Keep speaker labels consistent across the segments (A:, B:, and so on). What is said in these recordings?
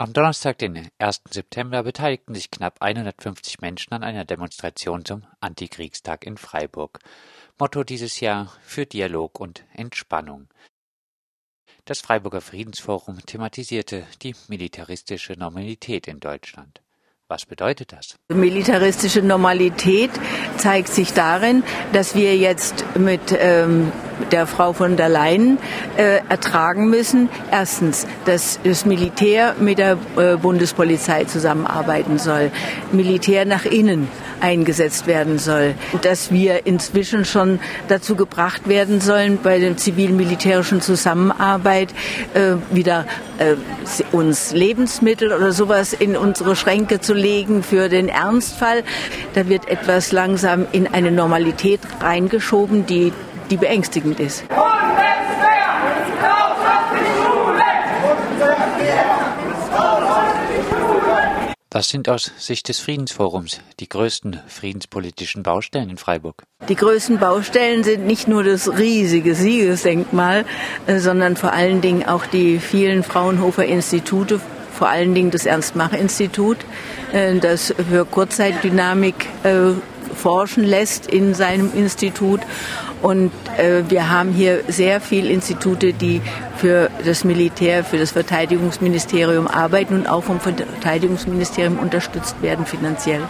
A: Am Donnerstag, den 1. September, beteiligten sich knapp 150 Menschen an einer Demonstration zum Antikriegstag in Freiburg. Motto dieses Jahr für Dialog und Entspannung. Das Freiburger Friedensforum thematisierte die militaristische Normalität in Deutschland. Was bedeutet das?
B: Militaristische Normalität zeigt sich darin, dass wir jetzt mit ähm, der Frau von der Leyen äh, ertragen müssen. Erstens, dass das Militär mit der äh, Bundespolizei zusammenarbeiten soll. Militär nach innen eingesetzt werden soll. Dass wir inzwischen schon dazu gebracht werden sollen, bei der zivil-militärischen Zusammenarbeit äh, wieder äh, uns Lebensmittel oder sowas in unsere Schränke zu legen für den Ernstfall. Da wird etwas langsam in eine Normalität reingeschoben, die, die beängstigend ist.
A: Was sind aus Sicht des Friedensforums die größten friedenspolitischen Baustellen in Freiburg?
B: Die größten Baustellen sind nicht nur das riesige Siegesdenkmal, äh, sondern vor allen Dingen auch die vielen Fraunhofer Institute, vor allen Dingen das Ernst-Mach-Institut, äh, das für Kurzzeitdynamik äh, forschen lässt in seinem Institut. Und äh, wir haben hier sehr viele Institute, die für das Militär, für das Verteidigungsministerium arbeiten und auch vom Verteidigungsministerium unterstützt werden finanziell.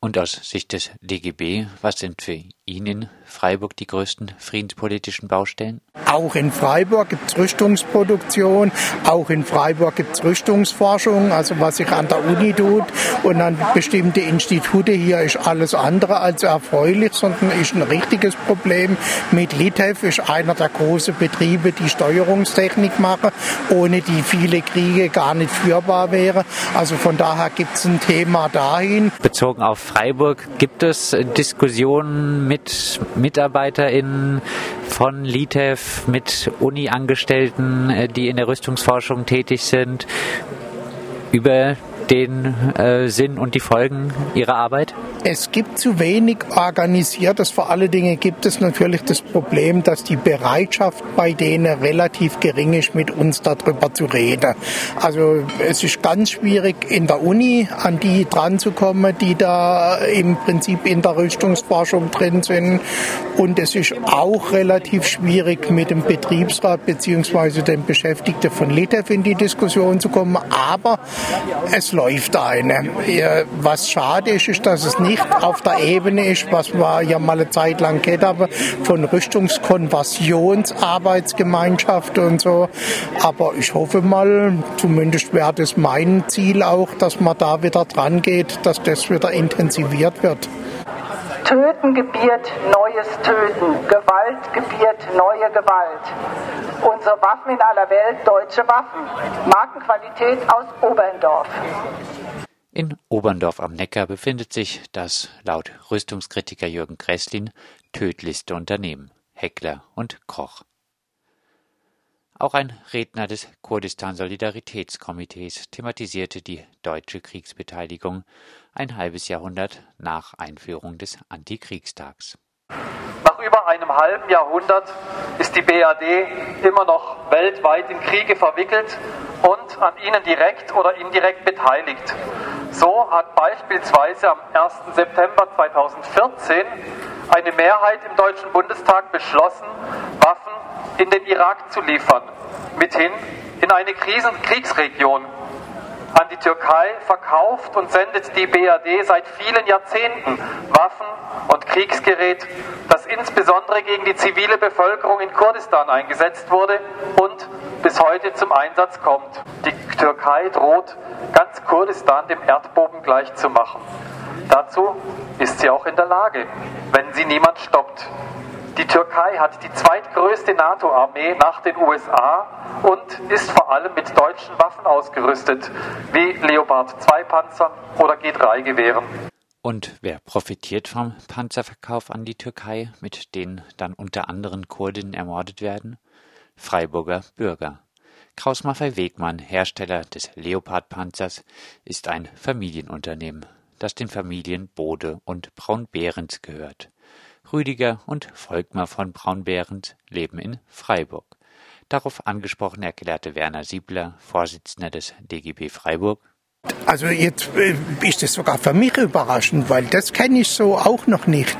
A: Und aus Sicht des DGB, was sind für ihn in Freiburg die größten friedenspolitischen Baustellen?
C: Auch in Freiburg gibt es Rüstungsproduktion, auch in Freiburg gibt es Rüstungsforschung, also was sich an der Uni tut und an bestimmte Institute hier ist alles andere als erfreulich, sondern ist ein richtiges Problem. Mit Litev ist einer der großen Betriebe, die Steuerungstechnik machen, ohne die viele Kriege gar nicht führbar wäre. Also von daher gibt es ein Thema dahin.
A: Bezogen auf Freiburg, gibt es Diskussionen mit mit MitarbeiterInnen von Litev, mit Uni-Angestellten, äh, die in der Rüstungsforschung tätig sind, über den äh, Sinn und die Folgen Ihrer Arbeit?
C: Es gibt zu wenig organisiertes. Vor allen Dingen gibt es natürlich das Problem, dass die Bereitschaft bei denen relativ gering ist, mit uns darüber zu reden. Also es ist ganz schwierig in der Uni an die dran zu kommen, die da im Prinzip in der Rüstungsforschung drin sind. Und es ist auch relativ schwierig, mit dem Betriebsrat bzw. dem Beschäftigten von LITEF in die Diskussion zu kommen. Aber es läuft eine. Was schade ist, ist, dass es nicht auf der Ebene ist, was wir ja mal eine Zeit lang gehabt haben, von Rüstungskonversionsarbeitsgemeinschaft und so. Aber ich hoffe mal, zumindest wäre das mein Ziel auch, dass man da wieder dran geht, dass das wieder intensiviert wird.
D: Töten gebiert neues Töten, Gewalt gebiert neue Gewalt. Unsere Waffen in aller Welt, deutsche Waffen. Markenqualität aus Oberndorf.
A: In Oberndorf am Neckar befindet sich das laut Rüstungskritiker Jürgen Gresslin tödlichste Unternehmen Heckler und Koch. Auch ein Redner des Kurdistan Solidaritätskomitees thematisierte die deutsche Kriegsbeteiligung ein halbes Jahrhundert nach Einführung des Antikriegstags.
E: Nach über einem halben Jahrhundert ist die BAD immer noch weltweit in Kriege verwickelt und an ihnen direkt oder indirekt beteiligt. So hat beispielsweise am 1. September 2014 eine Mehrheit im Deutschen Bundestag beschlossen, Waffen in den Irak zu liefern, mithin in eine Krisen Kriegsregion. An die Türkei verkauft und sendet die BRD seit vielen Jahrzehnten Waffen und Kriegsgerät, das insbesondere gegen die zivile Bevölkerung in Kurdistan eingesetzt wurde und bis heute zum Einsatz kommt. Die Türkei droht, ganz Kurdistan dem Erdboden gleichzumachen. Dazu ist sie auch in der Lage, wenn sie niemand stoppt. Die Türkei hat die zweitgrößte NATO-Armee nach den USA und ist vor allem mit deutschen Waffen ausgerüstet, wie Leopard 2 Panzern oder G3 Gewehren.
A: Und wer profitiert vom Panzerverkauf an die Türkei, mit denen dann unter anderem Kurdinnen ermordet werden? Freiburger Bürger. Kraus Maffei Wegmann, Hersteller des Leopard-Panzers, ist ein Familienunternehmen, das den Familien Bode und Braun-Behrens gehört. Rüdiger und Volkmar von Braun-Behrens leben in Freiburg. Darauf angesprochen erklärte Werner Siebler, Vorsitzender des DGB Freiburg,
C: also jetzt äh, ist es sogar für mich überraschend, weil das kenne ich so auch noch nicht.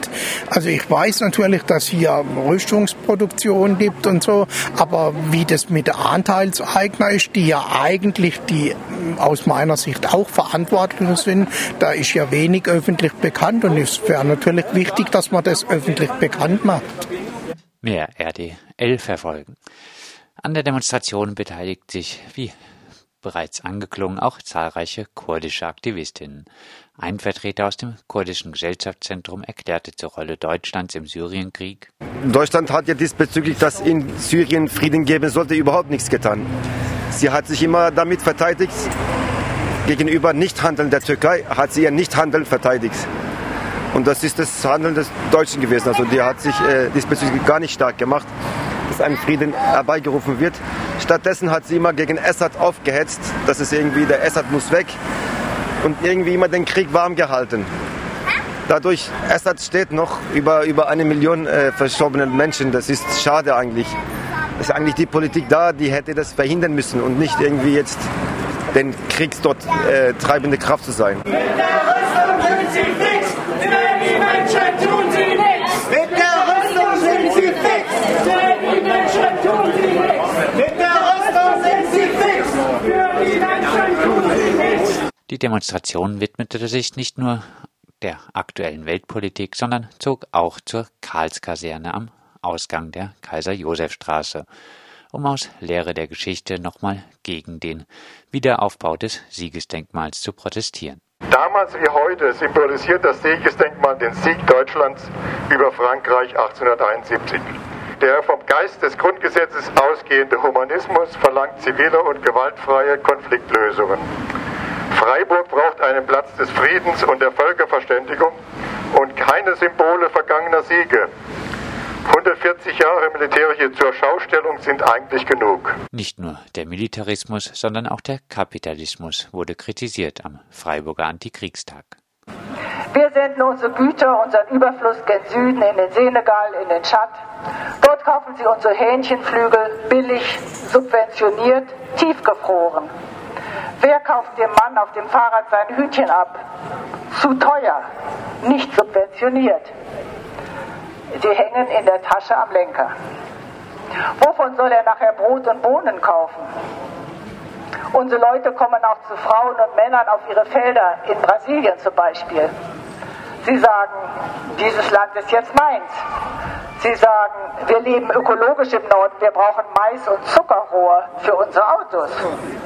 C: Also ich weiß natürlich, dass hier Rüstungsproduktion gibt und so, aber wie das mit Anteilseigner ist, die ja eigentlich die aus meiner Sicht auch verantwortlich sind, da ist ja wenig öffentlich bekannt und es wäre natürlich wichtig, dass man das öffentlich bekannt macht.
A: Mehr RDL verfolgen. An der Demonstration beteiligt sich, wie bereits angeklungen, auch zahlreiche kurdische Aktivistinnen. Ein Vertreter aus dem kurdischen Gesellschaftszentrum erklärte zur Rolle Deutschlands im Syrienkrieg.
F: Deutschland hat ja diesbezüglich, dass in Syrien Frieden geben sollte, überhaupt nichts getan. Sie hat sich immer damit verteidigt, gegenüber Nichthandeln der Türkei hat sie ihr Nichthandeln verteidigt. Und das ist das Handeln des Deutschen gewesen. Also die hat sich äh, diesbezüglich gar nicht stark gemacht dass ein Frieden herbeigerufen wird. Stattdessen hat sie immer gegen Assad aufgehetzt, dass es irgendwie, der Assad muss weg und irgendwie immer den Krieg warm gehalten. Dadurch, Assad steht noch über, über eine Million äh, verstorbenen Menschen. Das ist schade eigentlich. Ist eigentlich die Politik da, die hätte das verhindern müssen und nicht irgendwie jetzt den Krieg dort äh, treibende Kraft zu sein. Mit der Rüstung sind sie fix, denn die Menschen tun sie nichts. Mit der Rüstung sind sie fix,
A: Die Demonstration widmete sich nicht nur der aktuellen Weltpolitik, sondern zog auch zur Karlskaserne am Ausgang der Kaiser-Josef-Straße, um aus Lehre der Geschichte nochmal gegen den Wiederaufbau des Siegesdenkmals zu protestieren.
G: Damals wie heute symbolisiert das Siegesdenkmal den Sieg Deutschlands über Frankreich 1871. Der vom Geist des Grundgesetzes ausgehende Humanismus verlangt zivile und gewaltfreie Konfliktlösungen. Freiburg braucht einen Platz des Friedens und der Völkerverständigung und keine Symbole vergangener Siege. 140 Jahre militärische Zurschaustellung sind eigentlich genug.
A: Nicht nur der Militarismus, sondern auch der Kapitalismus wurde kritisiert am Freiburger Antikriegstag.
D: Wir senden unsere Güter, unseren Überfluss gen Süden, in den Senegal, in den Tschad. Dort kaufen sie unsere Hähnchenflügel billig, subventioniert, tiefgefroren. Wer kauft dem Mann auf dem Fahrrad sein Hütchen ab? Zu teuer, nicht subventioniert. Sie hängen in der Tasche am Lenker. Wovon soll er nachher Brot und Bohnen kaufen? Unsere Leute kommen auch zu Frauen und Männern auf ihre Felder, in Brasilien zum Beispiel. Sie sagen, dieses Land ist jetzt meins. Sie sagen, wir leben ökologisch im Norden, wir brauchen Mais und Zuckerrohr für unsere Autos.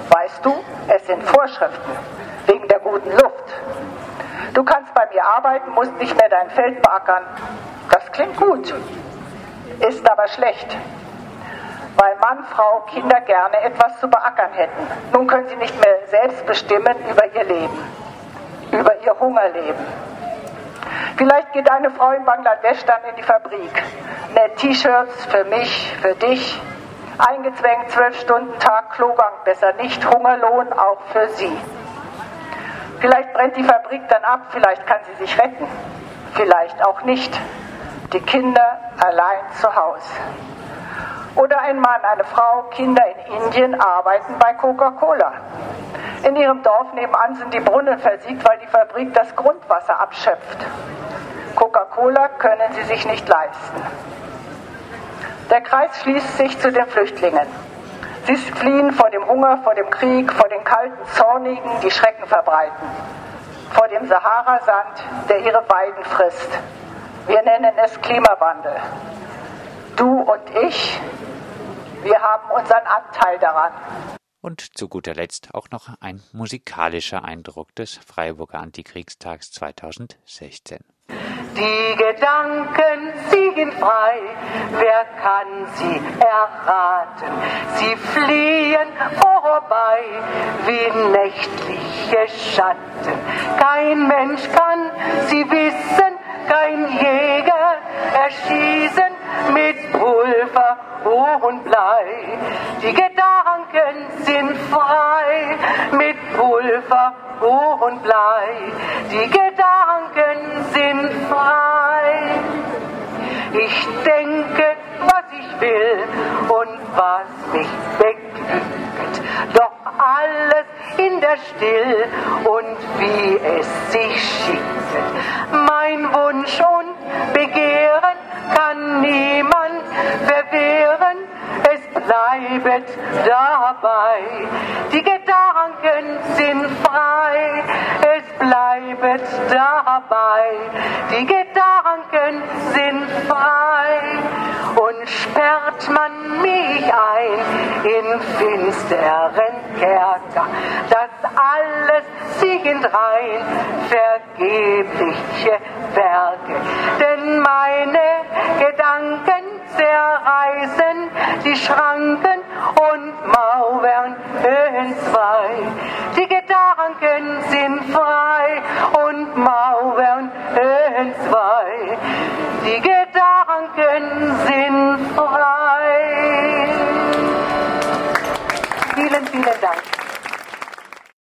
D: Weißt du, es sind Vorschriften wegen der guten Luft. Du kannst bei mir arbeiten, musst nicht mehr dein Feld beackern. Das klingt gut, ist aber schlecht, weil Mann, Frau, Kinder gerne etwas zu beackern hätten. Nun können sie nicht mehr selbst bestimmen über ihr Leben, über ihr Hungerleben. Vielleicht geht eine Frau in Bangladesch dann in die Fabrik, näht T-Shirts für mich, für dich, eingezwängt, zwölf Stunden Tag, Klogang, besser nicht, Hungerlohn auch für sie. Vielleicht brennt die Fabrik dann ab, vielleicht kann sie sich retten, vielleicht auch nicht. Die Kinder allein zu Hause. Oder ein Mann, eine Frau, Kinder in Indien arbeiten bei Coca-Cola. In ihrem Dorf nebenan sind die Brunnen versiegt, weil die Fabrik das Grundwasser abschöpft. Coca-Cola können sie sich nicht leisten. Der Kreis schließt sich zu den Flüchtlingen. Sie fliehen vor dem Hunger, vor dem Krieg, vor den kalten Zornigen, die Schrecken verbreiten. Vor dem Saharasand, der ihre Weiden frisst. Wir nennen es Klimawandel. Du und ich, wir haben unseren Anteil daran.
A: Und zu guter Letzt auch noch ein musikalischer Eindruck des Freiburger Antikriegstags 2016.
E: Die Gedanken siegen frei, wer kann sie erraten? Sie fliehen vorbei wie nächtliche Schatten. Kein Mensch kann sie wissen, kein Jäger erschießen mit Pulver und Blei. Die Gedanken sind frei mit Pulver und Blei. Die Gedanken sind frei. Ich denke, was ich will und was mich beglückt. Doch alles in der Still und wie dabei. Die Gedanken sind frei, es bleibt dabei. Die Gedanken sind frei und sperrt man mich ein in finsteren Kerker, das alles sind rein vergebliche Werke, denn meine Gedanken zerreißen die Schranken und Mauern entzwei. Die Gedanken sind frei und Mauern entzwei. Die Gedanken sind frei. Vielen, vielen Dank.